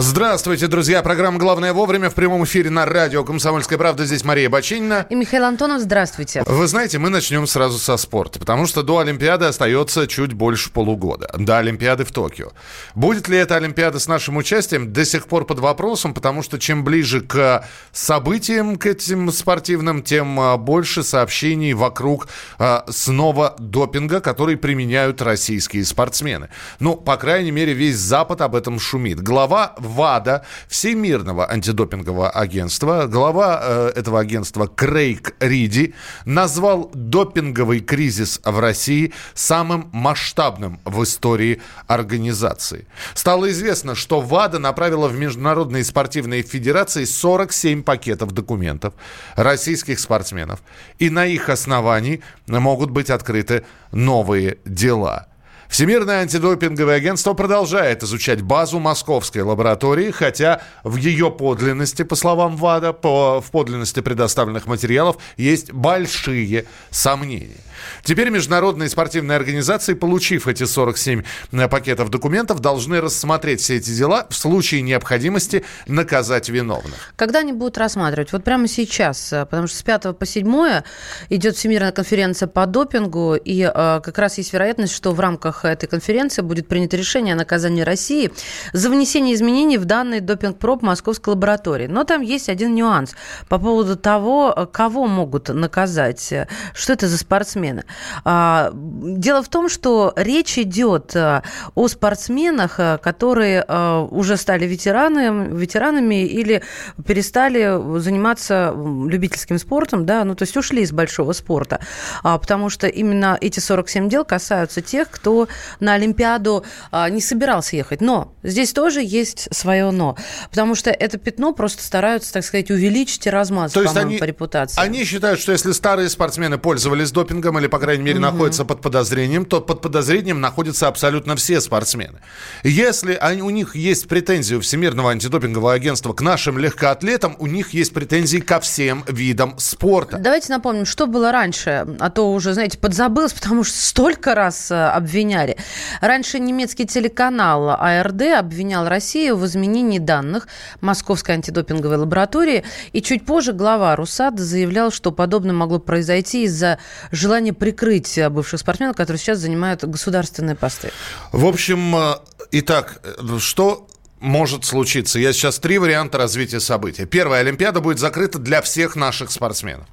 Здравствуйте, друзья. Программа «Главное вовремя» в прямом эфире на радио «Комсомольская правда». Здесь Мария Бачинина. И Михаил Антонов, здравствуйте. Вы знаете, мы начнем сразу со спорта, потому что до Олимпиады остается чуть больше полугода. До Олимпиады в Токио. Будет ли эта Олимпиада с нашим участием, до сих пор под вопросом, потому что чем ближе к событиям, к этим спортивным, тем а, больше сообщений вокруг а, снова допинга, который применяют российские спортсмены. Ну, по крайней мере, весь Запад об этом шумит. Глава ВАДА, Всемирного антидопингового агентства, глава э, этого агентства Крейг Риди назвал допинговый кризис в России самым масштабным в истории организации. Стало известно, что ВАДА направила в международные спортивные федерации 47 пакетов документов российских спортсменов. И на их основании могут быть открыты новые дела. Всемирное антидопинговое агентство продолжает изучать базу московской лаборатории, хотя в ее подлинности, по словам ВАДА, по, в подлинности предоставленных материалов есть большие сомнения. Теперь международные спортивные организации, получив эти 47 э, пакетов документов, должны рассмотреть все эти дела в случае необходимости наказать виновных. Когда они будут рассматривать? Вот прямо сейчас, э, потому что с 5 по 7 идет Всемирная конференция по допингу, и э, как раз есть вероятность, что в рамках этой конференции будет принято решение о наказании России за внесение изменений в данный допинг-проб Московской лаборатории. Но там есть один нюанс по поводу того, кого могут наказать, что это за спортсмен спортсмены. А, дело в том, что речь идет а, о спортсменах, а, которые уже стали ветеранами, ветеранами или перестали заниматься любительским спортом, да, ну то есть ушли из большого спорта, потому что именно эти 47 дел касаются тех, кто на Олимпиаду не собирался ехать. Но здесь тоже есть свое но, потому что это пятно просто стараются, так сказать, увеличить и размазать, они, по репутации. Они считают, что если старые спортсмены пользовались допингом или, по крайней мере, угу. находятся под подозрением, то под подозрением находятся абсолютно все спортсмены. Если они, у них есть претензии у Всемирного антидопингового агентства к нашим легкоатлетам, у них есть претензии ко всем видам спорта. Давайте напомним, что было раньше, а то уже, знаете, подзабылось, потому что столько раз э, обвиняли. Раньше немецкий телеканал АРД обвинял Россию в изменении данных Московской антидопинговой лаборатории, и чуть позже глава РУСАДА заявлял, что подобное могло произойти из-за желания желание прикрыть бывших спортсменов, которые сейчас занимают государственные посты? В общем, э, итак, что может случиться? Я сейчас три варианта развития событий. Первая Олимпиада будет закрыта для всех наших спортсменов.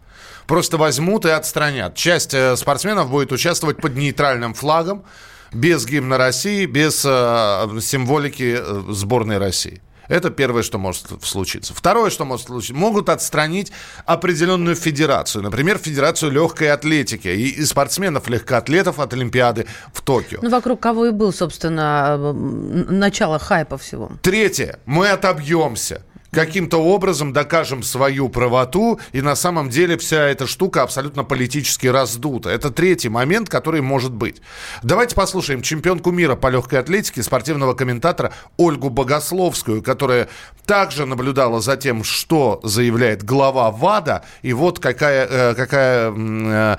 Просто возьмут и отстранят. Часть э, спортсменов будет участвовать под нейтральным флагом, без гимна России, без э, символики э, сборной России. Это первое, что может случиться. Второе, что может случиться, могут отстранить определенную федерацию, например, Федерацию легкой атлетики и, и спортсменов легкоатлетов от Олимпиады в Токио. Ну, вокруг кого и был, собственно, начало хайпа всего. Третье, мы отобьемся каким-то образом докажем свою правоту, и на самом деле вся эта штука абсолютно политически раздута. Это третий момент, который может быть. Давайте послушаем чемпионку мира по легкой атлетике, спортивного комментатора Ольгу Богословскую, которая также наблюдала за тем, что заявляет глава ВАДА, и вот какая, э, какая э,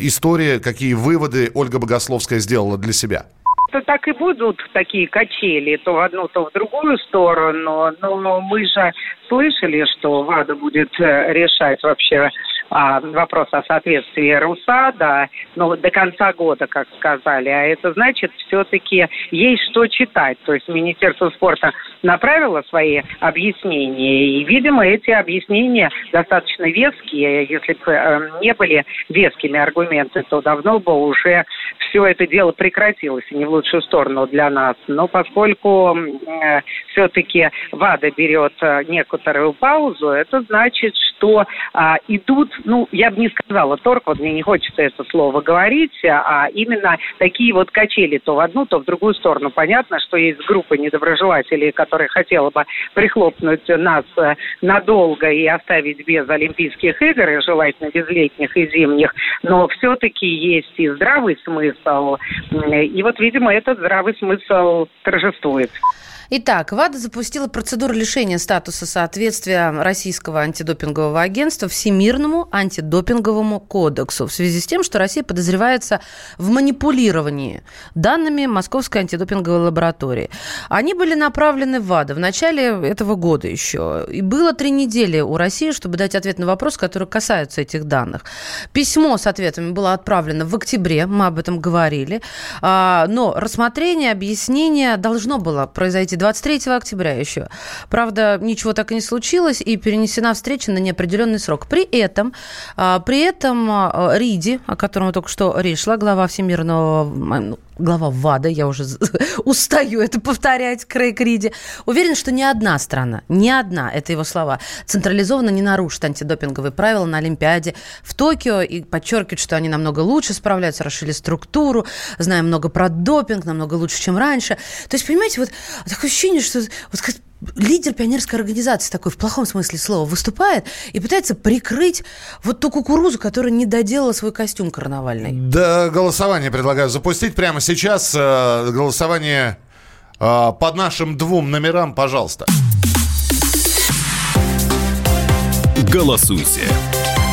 история, какие выводы Ольга Богословская сделала для себя это так и будут такие качели, то в одну, то в другую сторону. Но мы же слышали, что ВАДА будет э, решать вообще а, вопрос о соответствии РУСАДА, ну, до конца года, как сказали. А это значит, все-таки есть что читать. То есть Министерство спорта направило свои объяснения, и, видимо, эти объяснения достаточно веские. Если бы э, не были вескими аргументы, то давно бы уже все это дело прекратилось, не в лучшую сторону для нас. Но поскольку э, все-таки ВАДА берет э, некоторую паузу, это значит, что э, идут, ну, я бы не сказала торг, вот мне не хочется это слово говорить, а именно такие вот качели то в одну, то в другую сторону. Понятно, что есть группа недоброжелателей, которые хотела бы прихлопнуть нас э, надолго и оставить без Олимпийских игр, и желательно без летних и зимних, но все-таки есть и здравый смысл. И вот, видимо, этот здравый смысл торжествует. Итак, ВАДА запустила процедуру лишения статуса соответствия Российского антидопингового агентства Всемирному антидопинговому кодексу в связи с тем, что Россия подозревается в манипулировании данными Московской антидопинговой лаборатории. Они были направлены в ВАДА в начале этого года еще. И было три недели у России, чтобы дать ответ на вопрос, который касается этих данных. Письмо с ответами было отправлено в октябре, мы об этом говорили. А, но рассмотрение, объяснение должно было произойти 23 октября еще. Правда, ничего так и не случилось, и перенесена встреча на неопределенный срок. При этом, а, при этом а, Риди, о котором только что речь шла, глава Всемирного глава ВАДА, я уже устаю это повторять, Крейг Риди, уверен, что ни одна страна, ни одна, это его слова, централизованно не нарушит антидопинговые правила на Олимпиаде в Токио и подчеркивает, что они намного лучше справляются, расшили структуру, знаем много про допинг, намного лучше, чем раньше. То есть, понимаете, вот такое ощущение, что вот лидер пионерской организации такой, в плохом смысле слова, выступает и пытается прикрыть вот ту кукурузу, которая не доделала свой костюм карнавальный. Да, голосование предлагаю запустить прямо сейчас. Э, голосование э, под нашим двум номерам, пожалуйста. Голосуйте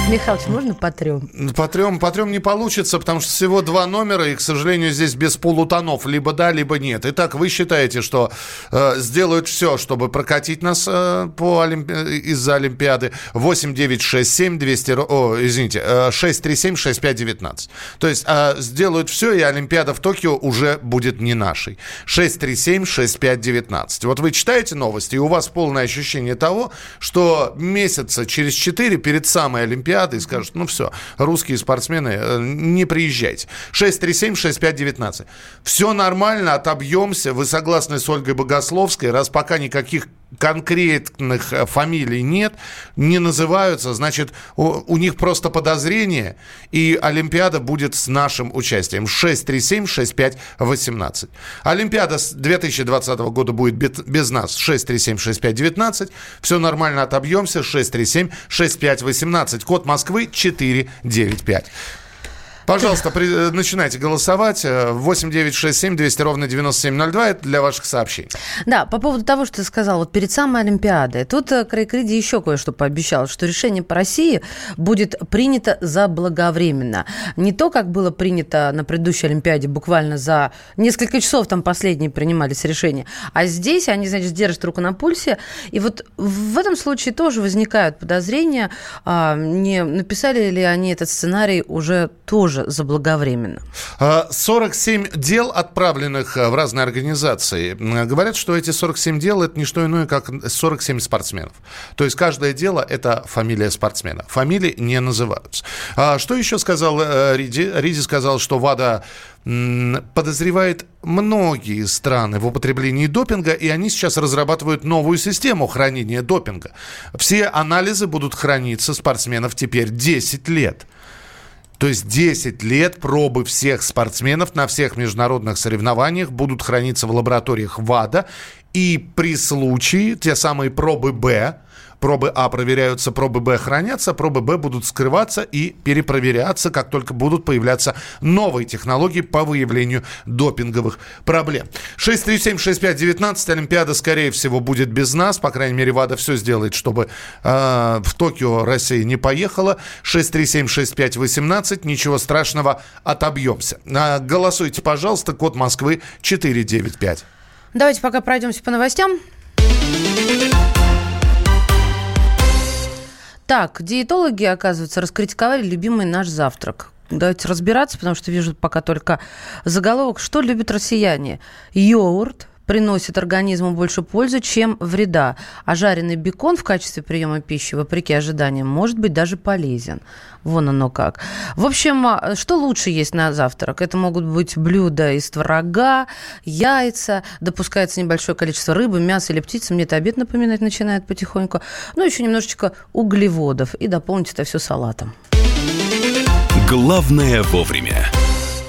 Михалыч, можно по трем? По трем, по трем не получится, потому что всего два номера, и, к сожалению, здесь без полутонов. Либо да, либо нет. Итак, вы считаете, что э, сделают все, чтобы прокатить нас э, по Олимпи... из-за Олимпиады 8 9 6 7 200... О, извините, э, 6 3 7 6 5 19. То есть э, сделают все, и Олимпиада в Токио уже будет не нашей. 6 3 7 6 5 19. Вот вы читаете новости, и у вас полное ощущение того, что месяца через 4 перед самой Олимпиадой Олимпиады и скажут, ну все, русские спортсмены, э, не приезжайте. 637-6519. Все нормально, отобьемся. Вы согласны с Ольгой Богословской, раз пока никаких конкретных э, фамилий нет, не называются, значит, у, у них просто подозрение, и Олимпиада будет с нашим участием. 637-6518. Олимпиада с 2020 года будет без, без нас. 637-6519. Все нормально, отобьемся. 637-6518. Код Москвы 495. Пожалуйста, при, начинайте голосовать. 8 9 6 7 200 ровно 9702. Это для ваших сообщений. Да, по поводу того, что ты сказал, вот перед самой Олимпиадой. Тут э, Крейг Риди еще кое-что пообещал, что решение по России будет принято заблаговременно. Не то, как было принято на предыдущей Олимпиаде, буквально за несколько часов там последние принимались решения, а здесь они, значит, держат руку на пульсе. И вот в этом случае тоже возникают подозрения, а, не написали ли они этот сценарий уже тоже тоже заблаговременно. 47 а, дел, отправленных э, в разные организации. Говорят, что эти 47 дел – это не что иное, как 47 спортсменов. То есть каждое дело – это фамилия спортсмена. Фамилии не называются. А что еще сказал э, Риди? Риди сказал, что ВАДА подозревает многие страны в употреблении допинга, и они сейчас разрабатывают новую систему хранения допинга. Все анализы будут храниться спортсменов теперь 10 лет. То есть 10 лет пробы всех спортсменов на всех международных соревнованиях будут храниться в лабораториях ВАДА. И при случае те самые пробы Б, Пробы А проверяются, пробы Б хранятся, пробы Б будут скрываться и перепроверяться, как только будут появляться новые технологии по выявлению допинговых проблем. 637-6519, Олимпиада, скорее всего, будет без нас. По крайней мере, ВАДА все сделает, чтобы э, в Токио Россия не поехала. 637-6518, ничего страшного, отобьемся. Э, голосуйте, пожалуйста, код Москвы 495. Давайте пока пройдемся по новостям. Так, диетологи, оказывается, раскритиковали любимый наш завтрак. Давайте разбираться, потому что вижу пока только заголовок. Что любят россияне? Йогурт, приносит организму больше пользы, чем вреда. А жареный бекон в качестве приема пищи, вопреки ожиданиям, может быть даже полезен. Вон оно как. В общем, а, что лучше есть на завтрак? Это могут быть блюда из творога, яйца, допускается небольшое количество рыбы, мяса или птицы. Мне это обед напоминать начинает потихоньку. Ну, еще немножечко углеводов. И дополнить это все салатом. Главное вовремя.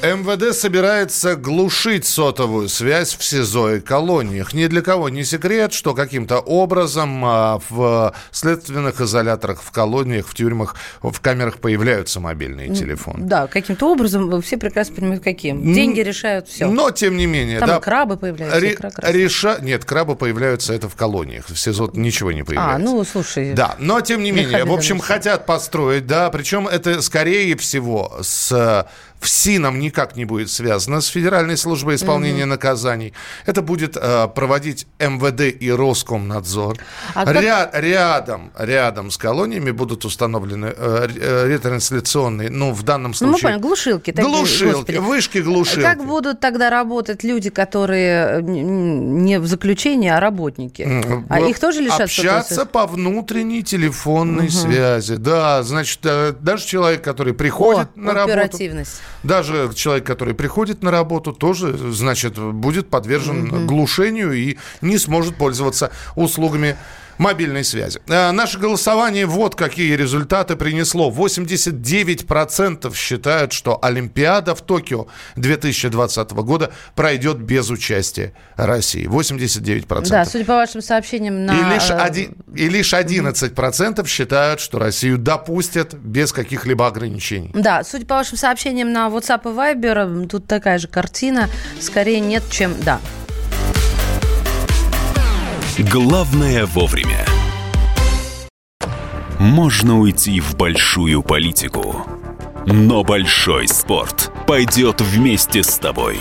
МВД собирается глушить сотовую связь в СИЗО и колониях. Ни для кого не секрет, что каким-то образом а, в следственных изоляторах, в колониях, в тюрьмах, в камерах появляются мобильные телефоны. Да, каким-то образом все прекрасно понимают, каким. Деньги решают все. Но, тем не менее... Там да, крабы появляются. ре- реша... Нет, крабы появляются это в колониях. В СИЗО ничего не появляется. А, ну, слушай. Да, но тем не менее, в общем, хотят построить, да, причем это скорее всего с ФСИНом никак не будет связано с Федеральной службой исполнения наказаний. Это будет э, проводить МВД и Роскомнадзор. А как- Ря- рядом, рядом с колониями будут установлены э, э, ретрансляционные, ну, в данном Ну, мы случае... поняли, глушилки. такие, глушилки, господи. вышки глушилки. Как будут тогда работать люди, которые э, не в заключении, а работники? М, А в- их тоже лишат Общаться по внутренней телефонной связи. Да, значит, э, даже человек, который приходит О, на работу, оперативность. Даже человек, который приходит на работу, тоже, значит, будет подвержен глушению и не сможет пользоваться услугами мобильной связи. А, Наше голосование вот какие результаты принесло. 89% считают, что Олимпиада в Токио 2020 года пройдет без участия России. 89%. Да, судя по вашим сообщениям на... И лишь, э, один, и лишь 11% считают, что Россию допустят без каких-либо ограничений. Да, судя по вашим сообщениям на WhatsApp и Viber, тут такая же картина. Скорее нет, чем да. Главное вовремя. Можно уйти в большую политику, но большой спорт пойдет вместе с тобой.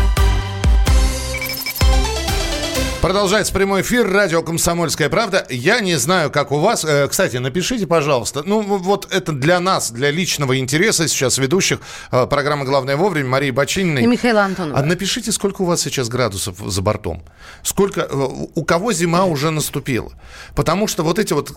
Продолжается прямой эфир, радио «Комсомольская правда». Я не знаю, как у вас. Э, Кстати, напишите, пожалуйста. Ну, вот это для нас, для личного интереса сейчас ведущих э, программы «Главное вовремя» Марии Бочининой. И Михаила Антонова. А напишите, сколько у вас сейчас градусов за бортом. Сколько, э, у кого зима уже наступила. Потому что вот эти вот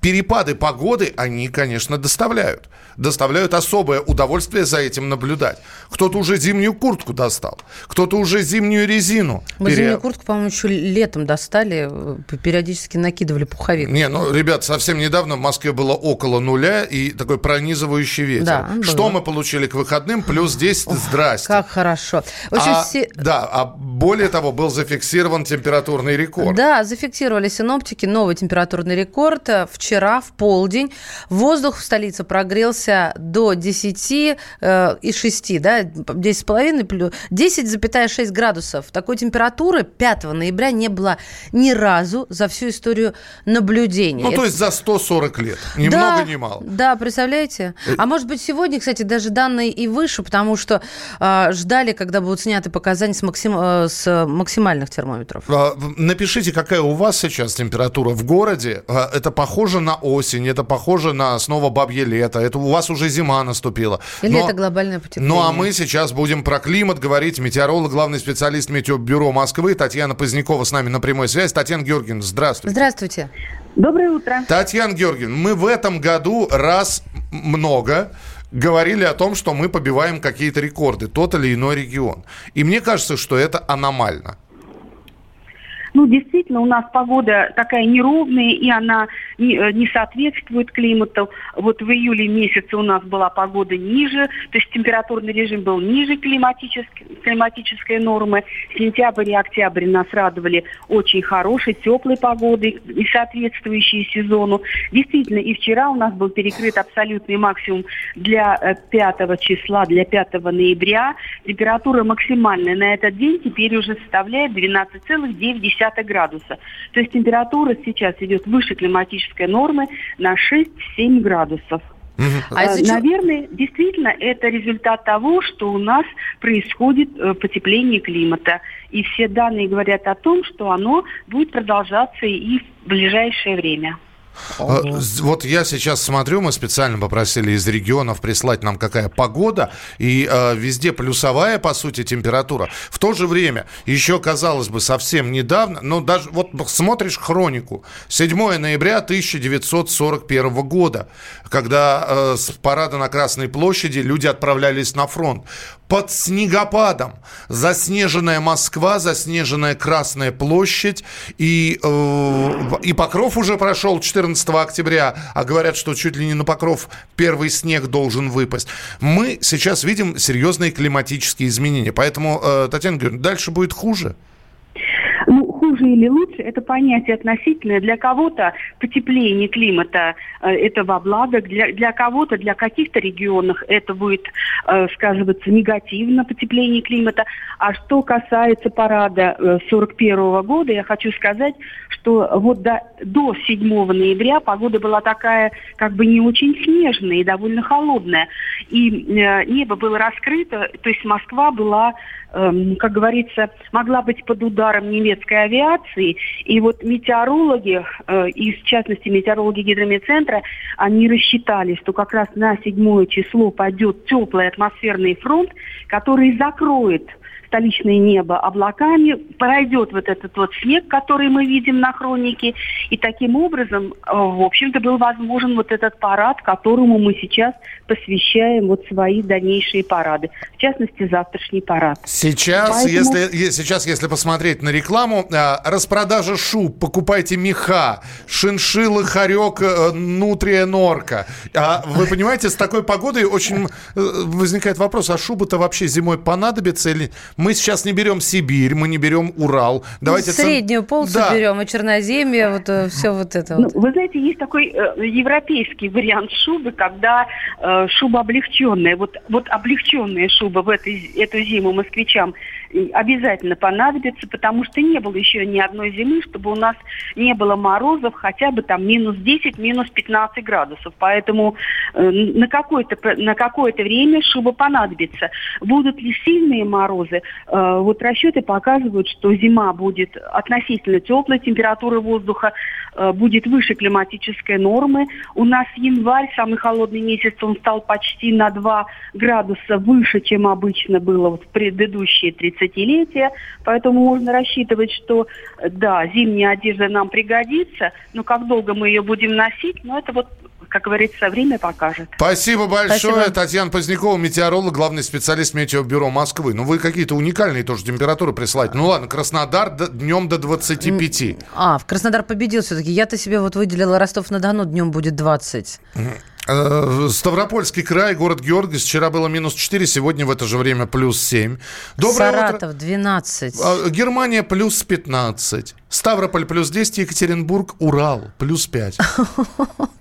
перепады погоды, они, конечно, доставляют. Доставляют особое удовольствие за этим наблюдать. Кто-то уже зимнюю куртку достал, кто-то уже зимнюю резину. Мы пере- зимнюю куртку, по-моему, еще летом достали, э, периодически накидывали пуховик. Не, ну, ребят, совсем недавно в Москве было около нуля и такой пронизывающий ветер. Да, было. Что мы получили к выходным? Плюс 10, здрасте. Как хорошо. Общем, А, все- Да, а более того, был зафиксирован температурный рекорд. Да, зафиксировали синоптики новый температурный рекорд. Вчера в полдень воздух в столице прогрелся до 10 э, и 6, да, 10,5 плюс 10,6 градусов. Такой температуры 5 ноября не было ни разу за всю историю наблюдений. Ну, то есть за 140 лет. Ни Да, много, ни мало. Да, представляете? А может быть, сегодня, кстати, даже данные и выше, потому что а, ждали, когда будут сняты показания с, максим- э, с максимальных термометров. А, Напишите, какая у вас сейчас температура в городе. А, Это похоже на осень, это похоже на снова бабье лето. Это у вас уже зима наступила. Или Но- это глобальное потепление? Ну а мы сейчас будем про климат говорить. Метеоролог, главный специалист Метеобюро Москвы Татьяна Позднякова с нами на прямой связи. Татьяна Георгиевна, здравствуйте. Здравствуйте. Доброе утро. Татьяна Георгиевна, мы в этом году раз много говорили о том, что мы побиваем какие-то рекорды, тот или иной регион. И мне кажется, что это аномально. Ну, действительно, у нас погода такая неровная, и она не, э, не соответствует климату. Вот в июле месяце у нас была погода ниже, то есть температурный режим был ниже климатической, климатической нормы. Сентябрь и октябрь нас радовали очень хорошей, теплой погодой и соответствующей сезону. Действительно, и вчера у нас был перекрыт абсолютный максимум для 5 э, числа, для 5 ноября. Температура максимальная на этот день теперь уже составляет 12,9 градуса. То есть температура сейчас идет выше климатической нормы на 6-7 градусов. А э, Наверное, действительно, это результат того, что у нас происходит э, потепление климата. И все данные говорят о том, что оно будет продолжаться и в ближайшее время. Ого. Э, вот я сейчас смотрю, мы специально попросили из регионов прислать нам какая погода, и э, везде плюсовая, по сути, температура. В то же время, еще, казалось бы, совсем недавно, но даже вот смотришь хронику, 7 ноября 1941 года, когда э, с парада на Красной площади люди отправлялись на фронт под снегопадом. Заснеженная Москва, заснеженная Красная площадь. И, э, и Покров уже прошел 14 октября, а говорят, что чуть ли не на Покров первый снег должен выпасть. Мы сейчас видим серьезные климатические изменения. Поэтому, э, Татьяна Георгиевна, дальше будет хуже хуже или лучше, это понятие относительное. Для кого-то потепление климата э, это во благо, для, для кого-то, для каких-то регионов это будет э, сказываться негативно, потепление климата. А что касается парада э, 41 года, я хочу сказать, что вот до, до 7 ноября погода была такая как бы не очень снежная и довольно холодная. И э, небо было раскрыто, то есть Москва была как говорится, могла быть под ударом немецкой авиации. И вот метеорологи, э, и в частности метеорологи гидромедцентра, они рассчитали, что как раз на седьмое число пойдет теплый атмосферный фронт, который закроет столичное небо облаками, пройдет вот этот вот снег, который мы видим на хронике, и таким образом, э, в общем-то, был возможен вот этот парад, которому мы сейчас посвящаем вот свои дальнейшие парады, в частности, завтрашний парад. Сейчас, Поэтому... если, сейчас, если посмотреть на рекламу, э, распродажа шуб, покупайте меха, шиншиллы, хорек, э, нутрия, норка. А вы понимаете, с такой погодой очень возникает вопрос, а шуба-то вообще зимой понадобится или мы сейчас не берем Сибирь, мы не берем Урал. Давайте Среднюю полосу да. берем, и Черноземье, вот э, все вот это ну, Вы знаете, есть такой э, европейский вариант шубы, когда э, шуба облегченная. Вот, вот облегченная шуба в этой, эту зиму москвичам обязательно понадобится, потому что не было еще ни одной зимы, чтобы у нас не было морозов хотя бы там минус 10, минус 15 градусов. Поэтому э, на какое-то на какое-то время шуба понадобится. Будут ли сильные морозы? Э, вот расчеты показывают, что зима будет относительно теплой, температура воздуха э, будет выше климатической нормы. У нас январь, самый холодный месяц, он стал почти на 2 градуса выше, чем обычно было в предыдущие 30-летия. Поэтому можно рассчитывать, что да, зимняя одежда нам пригодится, но как долго мы ее будем носить, ну это вот как говорится, время покажет. Спасибо большое. Спасибо. Татьяна Позднякова, метеоролог, главный специалист Метеобюро Москвы. Ну, вы какие-то уникальные тоже температуры присылаете. Ну, ладно, Краснодар днем до 25. А, в Краснодар победил все-таки. Я-то себе вот выделила Ростов-на-Дону, днем будет 20. Э, Ставропольский край, город Георгиевск. Вчера было минус 4, сегодня в это же время плюс 7. Доброе Саратов утро. 12. А, Германия плюс 15. Ставрополь плюс 10, Екатеринбург, Урал плюс 5.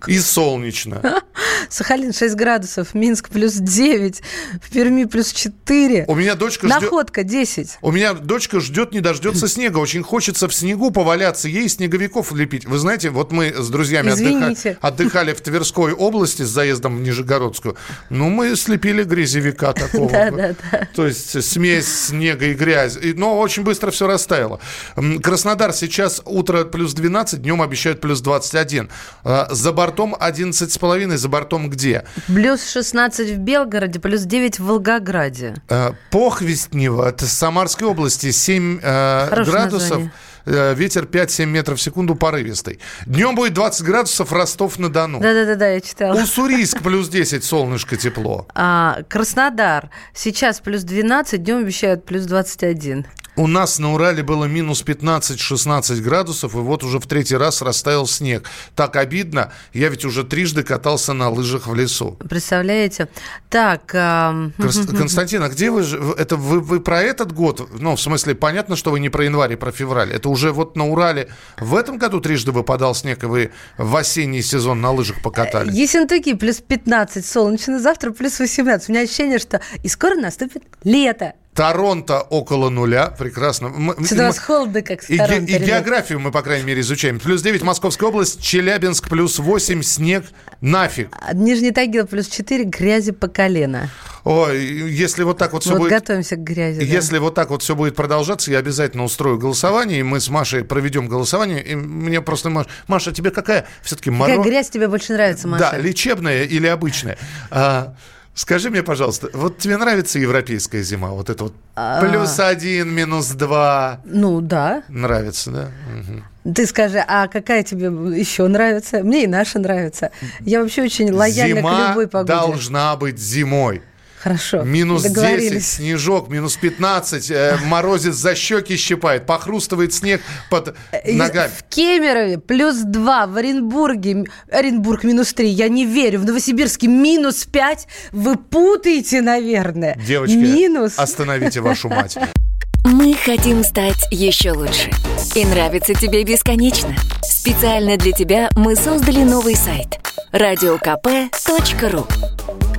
И солнечно. Сахалин 6 градусов, Минск плюс 9, в Перми плюс 4. У меня дочка ждет... Находка 10. У меня дочка ждет, не дождется снега. Очень хочется в снегу поваляться, ей снеговиков лепить. Вы знаете, вот мы с друзьями отдыхали, отдыхали в Тверской области с заездом в Нижегородскую. Ну, мы слепили грязевика такого. Да, да, да. То есть смесь снега и грязи. Но очень быстро все растаяло. Краснодар сейчас утро плюс 12, днем обещают плюс 21. А, за бортом 11,5, за бортом где? Плюс 16 в Белгороде, плюс 9 в Волгограде. А, Похвестнево, это Самарской области, 7 э, градусов. Название. Ветер 5-7 метров в секунду порывистый. Днем будет 20 градусов Ростов-на-Дону. Да-да-да, я читала. Уссурийск плюс 10, солнышко, тепло. А, Краснодар сейчас плюс 12, днем обещают плюс 21. У нас на Урале было минус 15-16 градусов, и вот уже в третий раз растаял снег. Так обидно. Я ведь уже трижды катался на лыжах в лесу. Представляете? Так... Э... Константин, а где вы? Это вы, вы про этот год? Ну, в смысле, понятно, что вы не про январь, а про февраль. Это уже вот на Урале в этом году трижды выпадал снег, и вы в осенний сезон на лыжах покатали? Ессентуки плюс 15 солнечно, завтра плюс 18. У меня ощущение, что и скоро наступит лето. Торонто около нуля. Прекрасно. Мы, Сюда нас холодно, как и, Торонто, и, и географию мы, по крайней мере, изучаем. Плюс 9 Московская область, Челябинск плюс 8, снег нафиг. Нижний Тагил плюс 4, грязи по колено. Ой, если вот так вот все вот будет... готовимся к грязи. Если да. вот так вот все будет продолжаться, я обязательно устрою голосование, и мы с Машей проведем голосование. И мне просто... Маш... Маша, тебе какая все-таки... Какая моро... грязь тебе больше нравится, Маша? Да, лечебная или обычная? А, Скажи мне, пожалуйста, вот тебе нравится европейская зима? Вот это вот а. плюс один, минус два? Ну, да. Нравится, да? Угу. Ты скажи, а какая тебе еще нравится? Мне и наша нравится. Я вообще очень лояльна Зима к любой погоде. должна быть зимой. Хорошо. Минус 10, снежок, минус 15, э, морозец за щеки щипает, похрустывает снег под э, ногами. В Кемерове плюс 2, в Оренбурге, Оренбург минус 3, я не верю, в Новосибирске минус 5, вы путаете, наверное. Девочки, минус. остановите вашу мать. Мы хотим стать еще лучше. И нравится тебе бесконечно. Специально для тебя мы создали новый сайт – радиокп.ру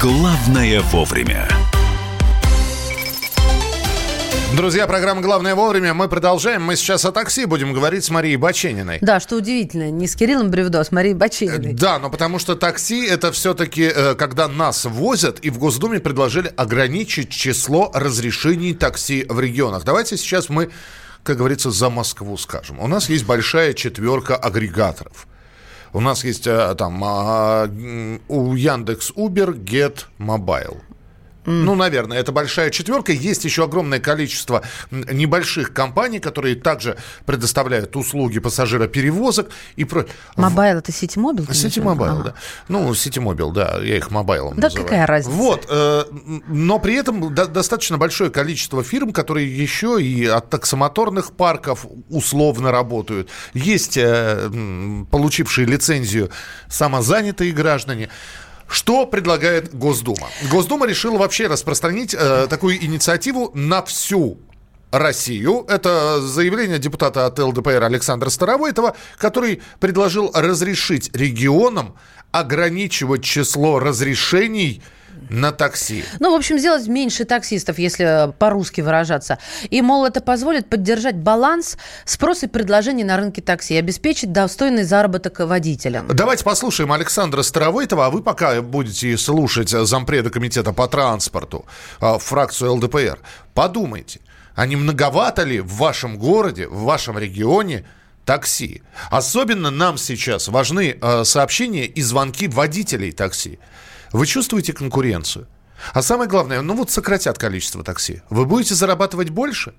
Главное вовремя. Друзья, программа «Главное вовремя». Мы продолжаем. Мы сейчас о такси будем говорить с Марией Бачениной. Да, что удивительно. Не с Кириллом Бревдо, а с Марией Бачениной. Да, но потому что такси – это все-таки, э, когда нас возят, и в Госдуме предложили ограничить число разрешений такси в регионах. Давайте сейчас мы, как говорится, за Москву скажем. У нас есть большая четверка агрегаторов. У нас есть э, там а, у Яндекс Убер, Get Mobile. Ну, наверное, это большая четверка. Есть еще огромное количество небольших компаний, которые также предоставляют услуги пассажироперевозок и про. Мобайл это Сити Мобил? Сити Мобайл, ага. да. Ну, Сити Мобил, да, я их мобайлом Да называю. какая разница? Вот, э, но при этом до, достаточно большое количество фирм, которые еще и от таксомоторных парков условно работают. Есть э, получившие лицензию самозанятые граждане. Что предлагает Госдума? Госдума решила вообще распространить э, такую инициативу на всю Россию. Это заявление депутата от ЛДПР Александра Старовойтова, который предложил разрешить регионам ограничивать число разрешений на такси. Ну, в общем, сделать меньше таксистов, если по-русски выражаться. И, мол, это позволит поддержать баланс спроса и предложений на рынке такси и обеспечить достойный заработок водителям. Давайте послушаем Александра Старовойтова, а вы пока будете слушать зампреда комитета по транспорту, а, фракцию ЛДПР, подумайте, а не многовато ли в вашем городе, в вашем регионе такси. Особенно нам сейчас важны э, сообщения и звонки водителей такси. Вы чувствуете конкуренцию? А самое главное, ну вот сократят количество такси. Вы будете зарабатывать больше?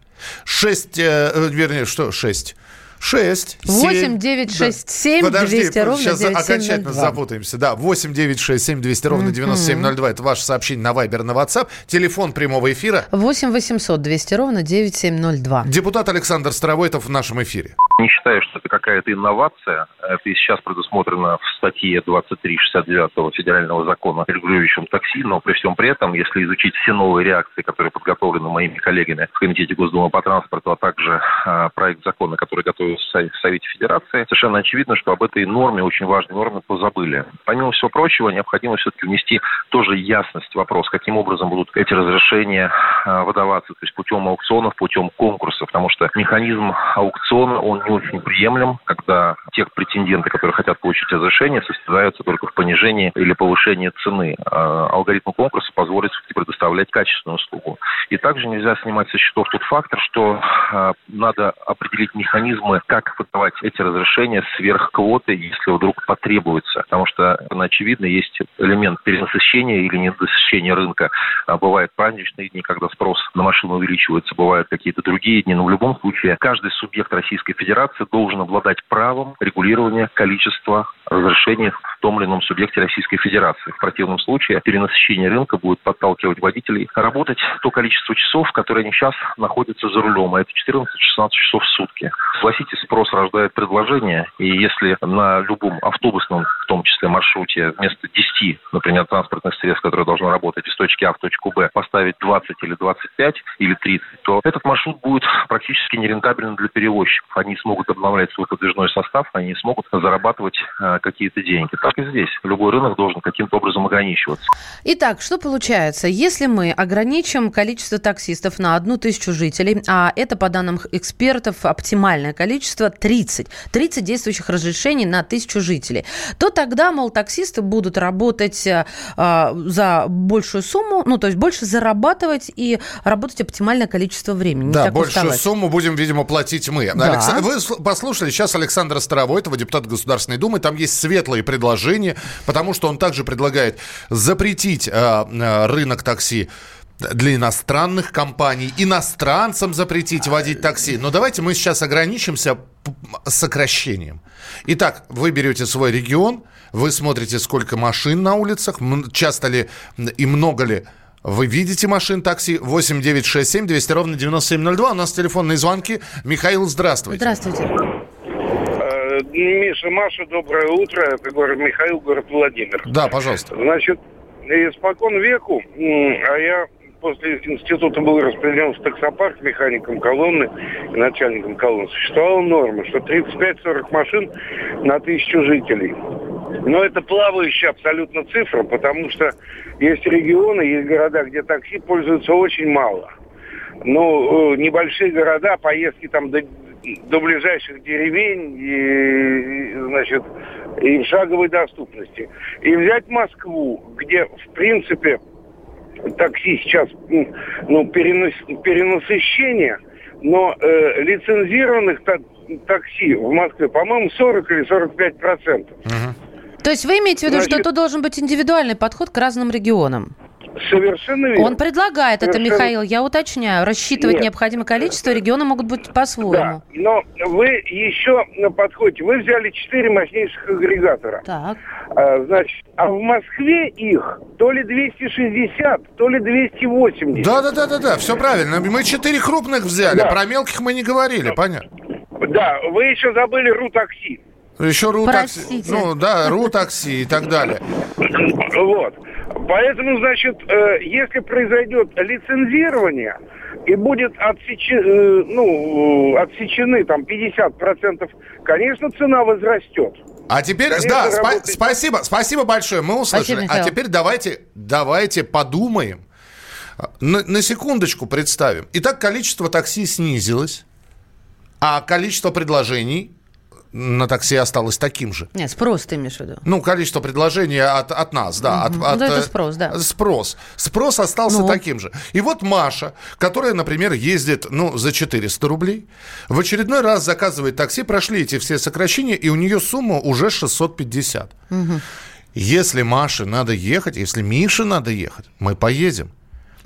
6, э, э, вернее, что 6? 6, 8, 9, 6, 7, Подожди, 200 ровно сейчас 9, окончательно 2. запутаемся. Да, 8, 9, 6, 7, 200 ровно 9702. Это ваше сообщение на Вайбер, на WhatsApp. Телефон прямого эфира. 8 800 200 ровно 9702. Депутат Александр Старовойтов в нашем эфире. Не считаю, что это какая-то инновация. Это и сейчас предусмотрено в статье 2369 федерального закона, регулирующем такси, но при всем при этом, если изучить все новые реакции, которые подготовлены моими коллегами в Комитете Госдумы по транспорту, а также э, проект закона, который готовит в Совете Федерации, совершенно очевидно, что об этой норме, очень важной норме, позабыли. Помимо всего прочего, необходимо все-таки внести тоже ясность в вопрос, каким образом будут эти разрешения а, выдаваться, то есть путем аукционов, путем конкурсов, потому что механизм аукциона, он не очень приемлем, когда те претенденты, которые хотят получить разрешение, состязаются только в понижении или повышении цены. А алгоритм конкурса позволит предоставлять качественную услугу. И также нельзя снимать со счетов тот фактор, что э, надо определить механизмы, как выдавать эти разрешения сверх квоты, если вдруг потребуется. Потому что, очевидно, есть элемент перенасыщения или недосыщения рынка. А бывают праздничные дни, когда спрос на машину увеличивается, бывают какие-то другие дни. Но в любом случае каждый субъект Российской Федерации должен обладать правом регулирования количества разрешений в том или ином субъекте Российской Федерации. В противном случае перенасыщение рынка будет подталкивать водителей работать то количество часов, которые они сейчас находятся за рулем, а это 14-16 часов в сутки. Согласитесь, спрос рождает предложение, и если на любом автобусном, в том числе маршруте, вместо 10, например, транспортных средств, которые должны работать из точки А в точку Б, поставить 20 или 25 или 30, то этот маршрут будет практически нерентабельным для перевозчиков. Они смогут обновлять свой подвижной состав, они смогут зарабатывать э, какие-то деньги. Так и здесь. Любой рынок должен каким-то образом ограничиваться. Итак, что получается? Если мы ограничим количество таксистов на одну тысячу жителей, а это, по данным экспертов, оптимальное количество 30, 30 действующих разрешений на тысячу жителей, то тогда, мол, таксисты будут работать э, за большую сумму, ну, то есть больше зарабатывать и работать оптимальное количество времени. Да, большую уставать. сумму будем, видимо, платить мы. Да. Алекс... Вы послушали сейчас Александра Старовойтова, депутата Государственной Думы, там есть светлые предложения, потому что он также предлагает запретить э, э, рынок такси для иностранных компаний, иностранцам запретить водить такси. Но давайте мы сейчас ограничимся сокращением. Итак, вы берете свой регион, вы смотрите, сколько машин на улицах, часто ли и много ли вы видите машин такси 8 9 6 7 200 ровно 9702. У нас телефонные звонки. Михаил, здравствуйте. Здравствуйте. Миша, Маша, доброе утро. Это город Михаил, город Владимир. Да, пожалуйста. Значит, испокон веку, а я после института был распределен в таксопарк механиком колонны и начальником колонны. Существовала норма, что 35-40 машин на тысячу жителей. Но это плавающая абсолютно цифра, потому что есть регионы, есть города, где такси пользуются очень мало. Ну, небольшие города, поездки там до до ближайших деревень и, значит, и шаговой доступности. И взять Москву, где, в принципе, такси сейчас ну, перенос, перенасыщение, но э, лицензированных так, такси в Москве, по-моему, 40 или 45 процентов. То есть вы имеете в виду, Значит, что это должен быть индивидуальный подход к разным регионам? Совершенно верно. Он предлагает Совершенно... это, Михаил, я уточняю. Рассчитывать Нет. необходимое количество, регионы могут быть по-своему. Да, но вы еще подходите. Вы взяли четыре мощнейших агрегатора. Так. А, значит, а в Москве их то ли 260, то ли 280. Да-да-да-да, все правильно. Мы четыре крупных взяли, да. про мелких мы не говорили, понятно. Да, вы еще забыли РУ-такси. Еще РУ-такси. Ну да, РУ-такси и так далее. Вот. Поэтому, значит, э, если произойдет лицензирование и будет отсеч... Э, ну, отсечены там 50%, конечно, цена возрастет. А теперь, Конечно, да, работает... спасибо, спасибо большое, мы услышали. Спасибо, а теперь давайте, давайте подумаем, на, на секундочку представим. Итак, количество такси снизилось, а количество предложений на такси осталось таким же. Нет, спрос ты имеешь в виду? Ну, количество предложений от, от нас, да. Угу. От, ну, от, это спрос, да. Спрос. Спрос остался ну. таким же. И вот Маша, которая, например, ездит, ну, за 400 рублей, в очередной раз заказывает такси, прошли эти все сокращения, и у нее сумма уже 650. Угу. Если Маше надо ехать, если Мише надо ехать, мы поедем.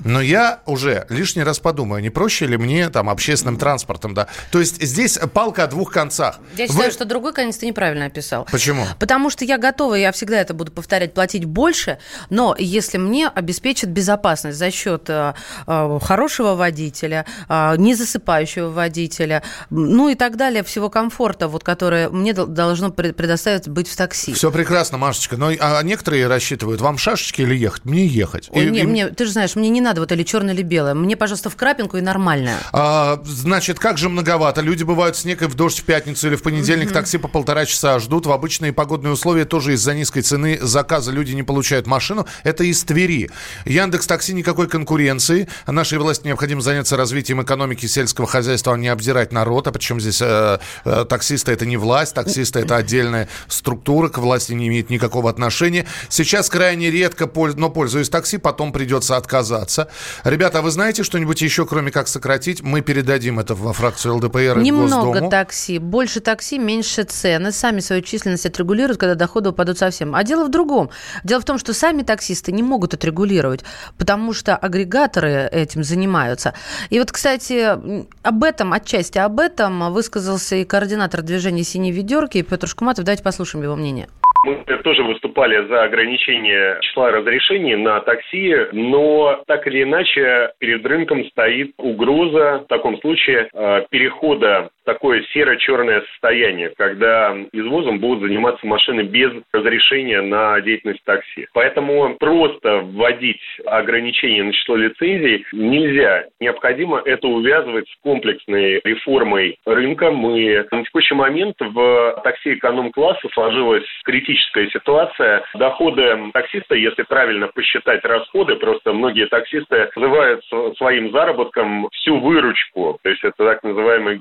Но я уже лишний раз подумаю, не проще ли мне там общественным транспортом, да? То есть здесь палка о двух концах. Я считаю, Вы... что другой конец ты неправильно описал. Почему? Потому что я готова, я всегда это буду повторять, платить больше, но если мне обеспечат безопасность за счет э, э, хорошего водителя, э, незасыпающего водителя, ну и так далее, всего комфорта, вот, которое мне должно предоставить быть в такси. Все прекрасно, Машечка, но а некоторые рассчитывают, вам шашечки или ехать? Мне ехать. Ой, и, не, и... мне, ты же знаешь, мне не надо, вот или черное, или белое. Мне, пожалуйста, в крапинку и нормальное. А, значит, как же многовато? Люди бывают снег и в дождь в пятницу или в понедельник, такси по полтора часа ждут. В обычные погодные условия тоже из-за низкой цены заказа люди не получают машину. Это из Твери. Яндекс Такси никакой конкуренции. Нашей власти необходимо заняться развитием экономики сельского хозяйства, а не обдирать народ. А причем здесь э, э, таксисты это не власть, таксисты это отдельная структура, к власти не имеет никакого отношения. Сейчас крайне редко, но пользуюсь такси, потом придется отказаться. Ребята, а вы знаете что-нибудь еще, кроме как сократить? Мы передадим это во фракцию ЛДПР и Немного Госдуму. такси. Больше такси, меньше цены. Сами свою численность отрегулируют, когда доходы упадут совсем. А дело в другом. Дело в том, что сами таксисты не могут отрегулировать, потому что агрегаторы этим занимаются. И вот, кстати, об этом, отчасти об этом высказался и координатор движения «Синей ведерки» Петр Шкуматов. Давайте послушаем его мнение. Мы тоже выступали за ограничение числа разрешений на такси, но так или иначе перед рынком стоит угроза в таком случае э, перехода такое серо-черное состояние, когда извозом будут заниматься машины без разрешения на деятельность такси. Поэтому просто вводить ограничения на число лицензий нельзя. Необходимо это увязывать с комплексной реформой рынка. Мы на текущий момент в такси эконом-класса сложилась критическая ситуация. Доходы таксиста, если правильно посчитать расходы, просто многие таксисты называют своим заработком всю выручку. То есть это так называемые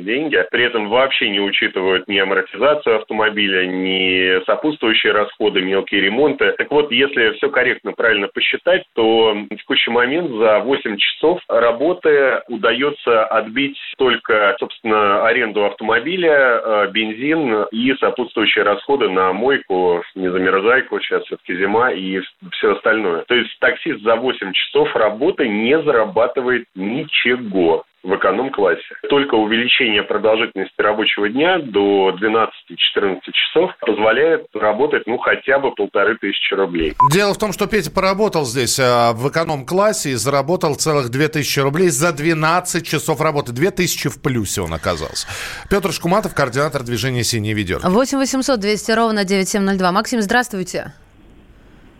грязные деньги. При этом вообще не учитывают ни амортизацию автомобиля, ни сопутствующие расходы, мелкие ремонты. Так вот, если все корректно, правильно посчитать, то на текущий момент за 8 часов работы удается отбить только, собственно, аренду автомобиля, э, бензин и сопутствующие расходы на мойку, незамерзайку, сейчас все-таки зима и все остальное. То есть таксист за 8 часов работы не зарабатывает ничего в эконом-классе. Только увеличение продолжительности рабочего дня до 12-14 часов позволяет работать, ну, хотя бы полторы тысячи рублей. Дело в том, что Петя поработал здесь э, в эконом-классе и заработал целых 2000 рублей за 12 часов работы. 2000 в плюсе он оказался. Петр Шкуматов, координатор движения «Синий ведер». 8 800 200 ровно 9702. Максим, здравствуйте.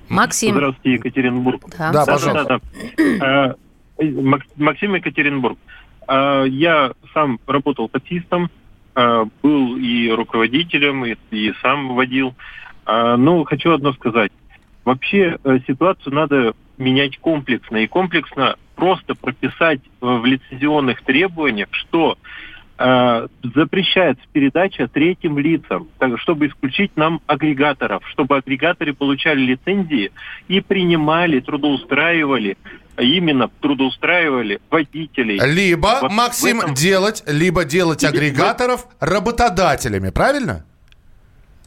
Максим. Здравствуйте, Екатеринбург. Да. Да, пожалуйста. Да-да-да. Э, Мак- Максим Екатеринбург. Э, Я сам работал таксистом, э, был и руководителем, и, и сам водил. Э, Ну, хочу одно сказать. Вообще э, ситуацию надо менять комплексно. И комплексно просто прописать в лицензионных требованиях, что запрещается передача третьим лицам, чтобы исключить нам агрегаторов, чтобы агрегаторы получали лицензии и принимали, трудоустраивали, а именно трудоустраивали водителей. Либо, Вот Максим, этом- делать, либо делать Или- агрегаторов работодателями, правильно?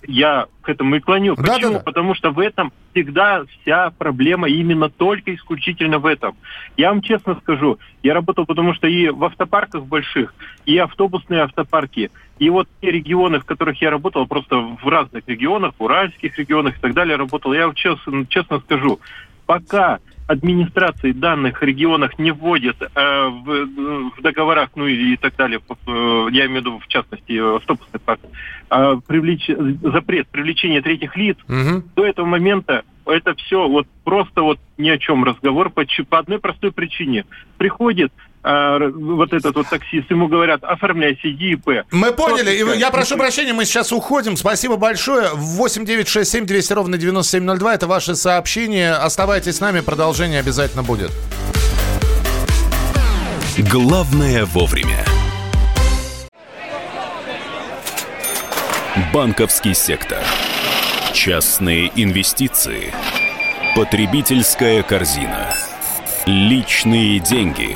Я к этому и клоню. Да, Почему? да, да. Потому что в этом всегда вся проблема именно только исключительно в этом. Я вам честно скажу, я работал потому что и в автопарках больших, и автобусные автопарки, и вот те регионы, в которых я работал, просто в разных регионах, в уральских регионах и так далее работал, я вам честно, честно скажу, пока администрации данных регионах не вводят э, в, в договорах, ну и, и так далее, э, я имею в виду в частности э, автобусный парк, э, привлеч- запрет привлечения третьих лиц, Мгм. до этого момента это все вот просто вот ни о чем разговор по, по одной простой причине. Приходит э, вот этот вот таксист, ему говорят, оформляй ИП. Мы поняли. И Подпись, Я прошу прощения, мы сейчас уходим. Спасибо большое. 8 9 6 7 200 ровно 9702. Это ваше сообщение. Оставайтесь с нами. Продолжение обязательно будет. Главное вовремя. Банковский сектор. Частные инвестиции. Потребительская корзина. Личные деньги.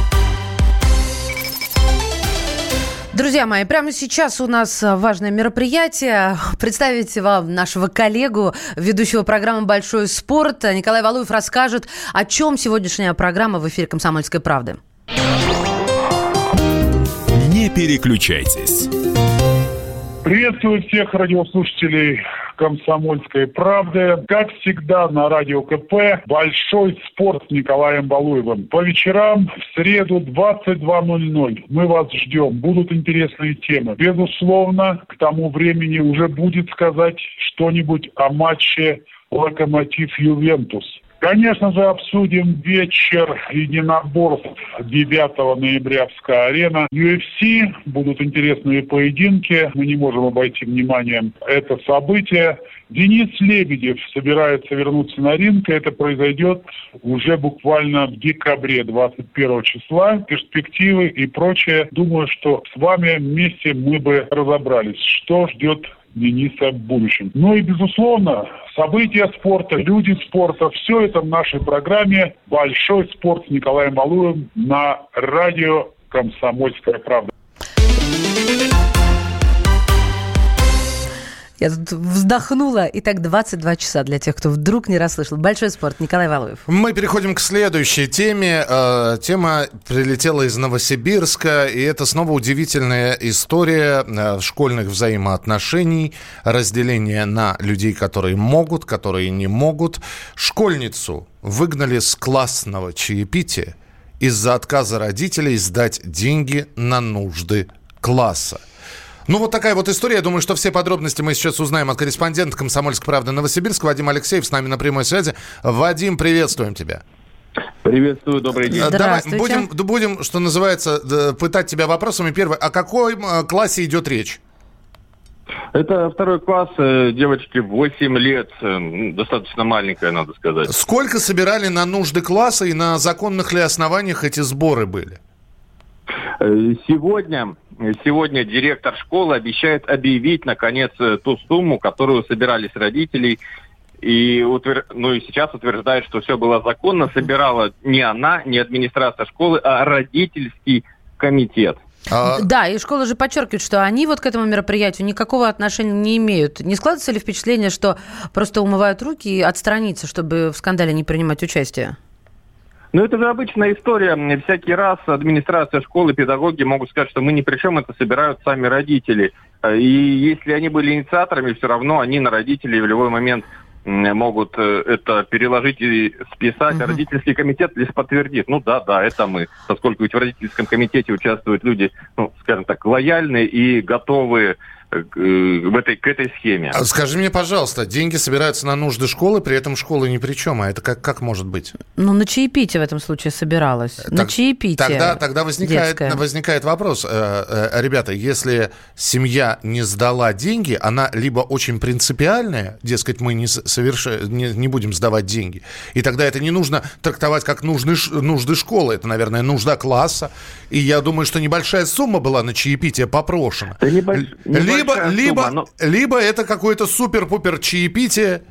Друзья мои, прямо сейчас у нас важное мероприятие. Представить вам нашего коллегу, ведущего программы «Большой спорт». Николай Валуев расскажет, о чем сегодняшняя программа в эфире «Комсомольской правды». Не переключайтесь. Приветствую всех радиослушателей «Комсомольской правды». Как всегда на радио КП «Большой спорт» с Николаем Балуевым. По вечерам в среду 22.00 мы вас ждем. Будут интересные темы. Безусловно, к тому времени уже будет сказать что-нибудь о матче «Локомотив Ювентус». Конечно же, обсудим вечер единоборств 9 ноября в СКА-арена. UFC, будут интересные поединки. Мы не можем обойти вниманием это событие. Денис Лебедев собирается вернуться на ринг. Это произойдет уже буквально в декабре 21 числа. Перспективы и прочее. Думаю, что с вами вместе мы бы разобрались, что ждет Дениса будущем. Ну и, безусловно, события спорта, люди спорта, все это в нашей программе «Большой спорт» с Николаем Малуевым на радио «Комсомольская правда». Я тут вздохнула. Итак, 22 часа для тех, кто вдруг не расслышал. Большой спорт. Николай Валуев. Мы переходим к следующей теме. Э, тема прилетела из Новосибирска, и это снова удивительная история э, школьных взаимоотношений, разделения на людей, которые могут, которые не могут. Школьницу выгнали с классного чаепития из-за отказа родителей сдать деньги на нужды класса. Ну, вот такая вот история. Я думаю, что все подробности мы сейчас узнаем от корреспондента «Комсомольской правды» Новосибирск. Вадим Алексеев с нами на прямой связи. Вадим, приветствуем тебя. Приветствую, добрый день. Давай, будем, будем, что называется, пытать тебя вопросами. Первое, о какой классе идет речь? Это второй класс, э, девочке 8 лет, э, достаточно маленькая, надо сказать. Сколько собирали на нужды класса и на законных ли основаниях эти сборы были? Э, сегодня Сегодня директор школы обещает объявить, наконец, э, ту сумму, которую собирались родители. И, утвер... ну, и сейчас утверждает, что все было законно. Собирала не она, не администрация школы, а родительский комитет. А... Да, и школа же подчеркивает, что они вот к этому мероприятию никакого отношения не имеют. Не складывается ли впечатление, что просто умывают руки и отстраниться, чтобы в скандале не принимать участие? Ну, это же обычная история. Всякий раз администрация школы, педагоги могут сказать, что мы ни при чем, это собирают сами родители. И если они были инициаторами, все равно они на родителей в любой момент могут э, это переложить и списать. Угу. Родительский комитет лишь подтвердит. Ну да, да, это мы. Поскольку ведь в родительском комитете участвуют люди, ну, скажем так, лояльные и готовые Э, в этой, к этой схеме. А скажи мне, пожалуйста, деньги собираются на нужды школы, при этом школа ни при чем, а это как, как может быть? Ну, на чаепитие в этом случае собиралась. Так, на чаепитие Тогда, тогда возникает, возникает вопрос. Э, э, ребята, если семья не сдала деньги, она либо очень принципиальная, дескать, мы не, соверш... не, не будем сдавать деньги, и тогда это не нужно трактовать как нужны, нужды школы, это, наверное, нужда класса, и я думаю, что небольшая сумма была на чаепитие попрошена. Да небольш... Либо либо, либо, но... либо это какое-то супер-пупер чаепитие.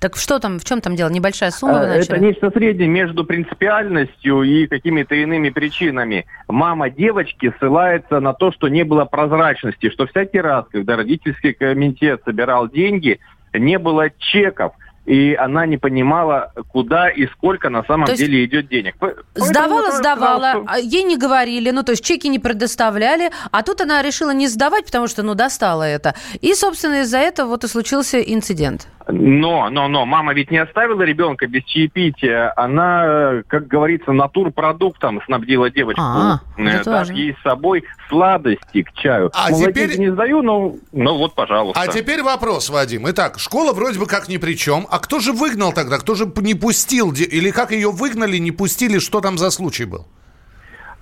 Так что там, в чем там дело? Небольшая сумма вы а, Это нечто среднее между принципиальностью и какими-то иными причинами. Мама девочки ссылается на то, что не было прозрачности, что всякий раз, когда родительский комитет собирал деньги, не было чеков и она не понимала, куда и сколько на самом то деле идет денег. Сдавала, сдавала, что... ей не говорили, ну то есть чеки не предоставляли, а тут она решила не сдавать, потому что ну достала это. И, собственно, из-за этого вот и случился инцидент. Но, но, но, мама ведь не оставила ребенка без чаепития. Она, как говорится, натурпродуктом снабдила девочку, а, э, дав ей с собой сладости к чаю. А Молодец, теперь... не сдаю, но, ну вот, пожалуйста. А теперь вопрос, Вадим. Итак, школа вроде бы как ни при чем. А кто же выгнал тогда? Кто же не пустил? Или как ее выгнали, не пустили? Что там за случай был?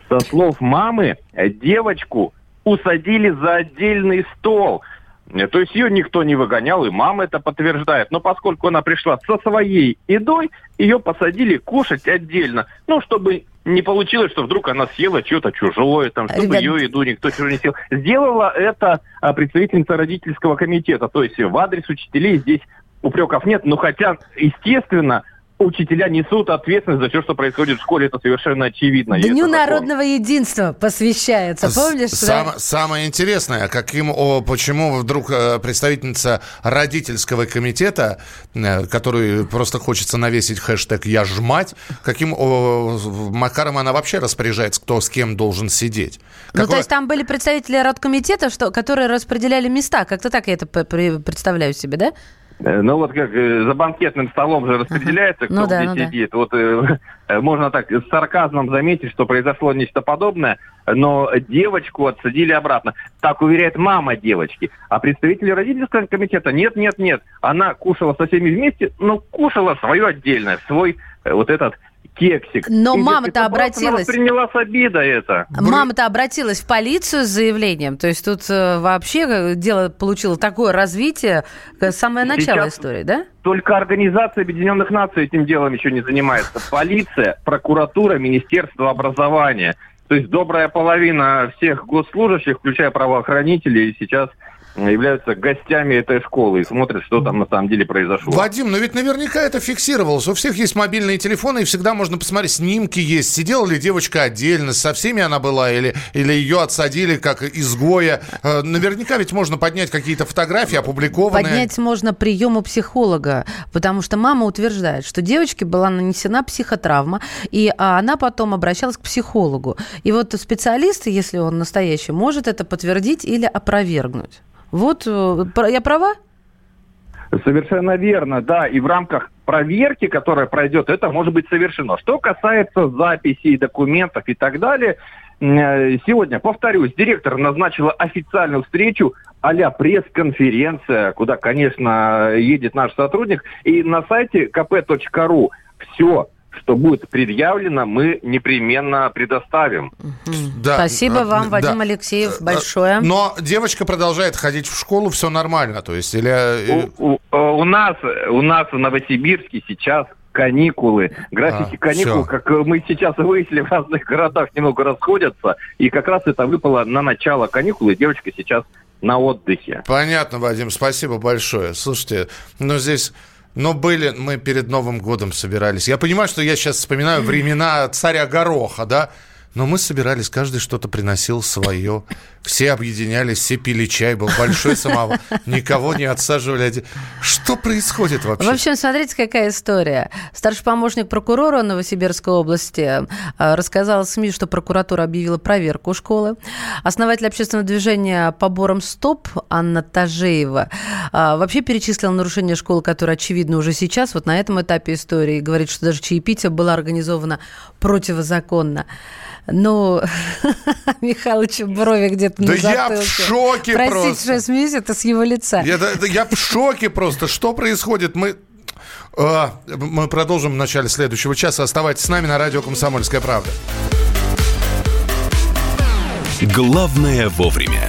Со слов мамы, девочку усадили за отдельный стол – Э, то есть ее никто не выгонял, и мама это подтверждает. Но поскольку она пришла со своей едой, ее посадили кушать отдельно. Ну, чтобы не получилось, что вдруг она съела что-то чужое, там, чтобы Ребят... ее еду никто чужой не съел. Сделала это а, представительница родительского комитета. То есть в адрес учителей здесь упреков нет. Но хотя, естественно, учителя несут ответственность за все, что происходит в школе, это совершенно очевидно. Дню народного единства посвящается, помнишь? Сам, да? Самое интересное, каким, о, почему вдруг э, представительница родительского комитета, э, который просто хочется навесить хэштег «Я ж мать», каким о, макаром она вообще распоряжается, кто с кем должен сидеть? Какое... Ну, то есть там были представители родкомитета, что, которые распределяли места, как-то так я это представляю себе, да? Э, ну вот как э, за банкетным столом же распределяется, кто ну, да, где ну, сидит. Да. Вот э, можно так с сарказмом заметить, что произошло нечто подобное, но девочку отсадили обратно. Так уверяет мама девочки. А представители родительского комитета нет, нет, нет. Она кушала со всеми вместе, но кушала свое отдельное, свой вот этот кексик. Но мама-то обратилась... приняла с обида это. Мама-то обратилась в полицию с заявлением. То есть тут э, вообще э, дело получило такое развитие, самое начало Сейчас истории, да? Только Организация Объединенных Наций этим делом еще не занимается. Полиция, прокуратура, Министерство образования. То есть добрая половина всех госслужащих, включая правоохранителей, сейчас являются гостями этой школы и смотрят, что там на самом деле произошло. Вадим, но ведь наверняка это фиксировалось. У всех есть мобильные телефоны, и всегда можно посмотреть, снимки есть. Сидела ли девочка отдельно, со всеми она была, или, или ее отсадили как изгоя. Э, наверняка ведь можно поднять какие-то фотографии, опубликованные. Поднять можно прием у психолога, потому что мама утверждает, что девочке была нанесена психотравма, и а, она потом обращалась к психологу. И вот специалист, если он настоящий, может это подтвердить или опровергнуть. Вот э, я права? Совершенно верно, да. И в рамках проверки, которая пройдет, это может быть совершено. Что касается записей, документов и так далее, э, сегодня, повторюсь, директор назначила официальную встречу а пресс-конференция, куда, конечно, едет наш сотрудник. И на сайте kp.ru все что будет предъявлено, мы непременно предоставим. Да. Спасибо вам, да. Вадим Алексеев, большое. Но девочка продолжает ходить в школу, все нормально, то есть или... Э, у, у, у нас у нас в Новосибирске сейчас каникулы. Графики а, каникул, все. как мы сейчас выяснили, в разных городах немного расходятся. И как раз это выпало на начало каникул, и девочка сейчас на отдыхе. Понятно, Вадим, спасибо большое. Слушайте, ну здесь но были, мы перед Новым годом собирались. Я понимаю, что я сейчас вспоминаю времена царя Гороха, да? Но мы собирались, каждый что-то приносил свое. Все объединялись, все пили чай, был большой самовар. Никого не отсаживали. Что происходит вообще? В общем, смотрите, какая история. Старший помощник прокурора Новосибирской области э, рассказал СМИ, что прокуратура объявила проверку школы. Основатель общественного движения «Побором стоп» Анна Тажеева э, вообще перечислила нарушение школы, которое очевидно уже сейчас, вот на этом этапе истории. Говорит, что даже чаепитие было организовано противозаконно. Ну, Михалыч брови где-то да на затылке. я в шоке Простите, просто. что я смеюсь, это с его лица. Я, да, я в шоке просто. Что происходит? Мы... А, мы продолжим в начале следующего часа. Оставайтесь с нами на радио «Комсомольская правда». Главное вовремя.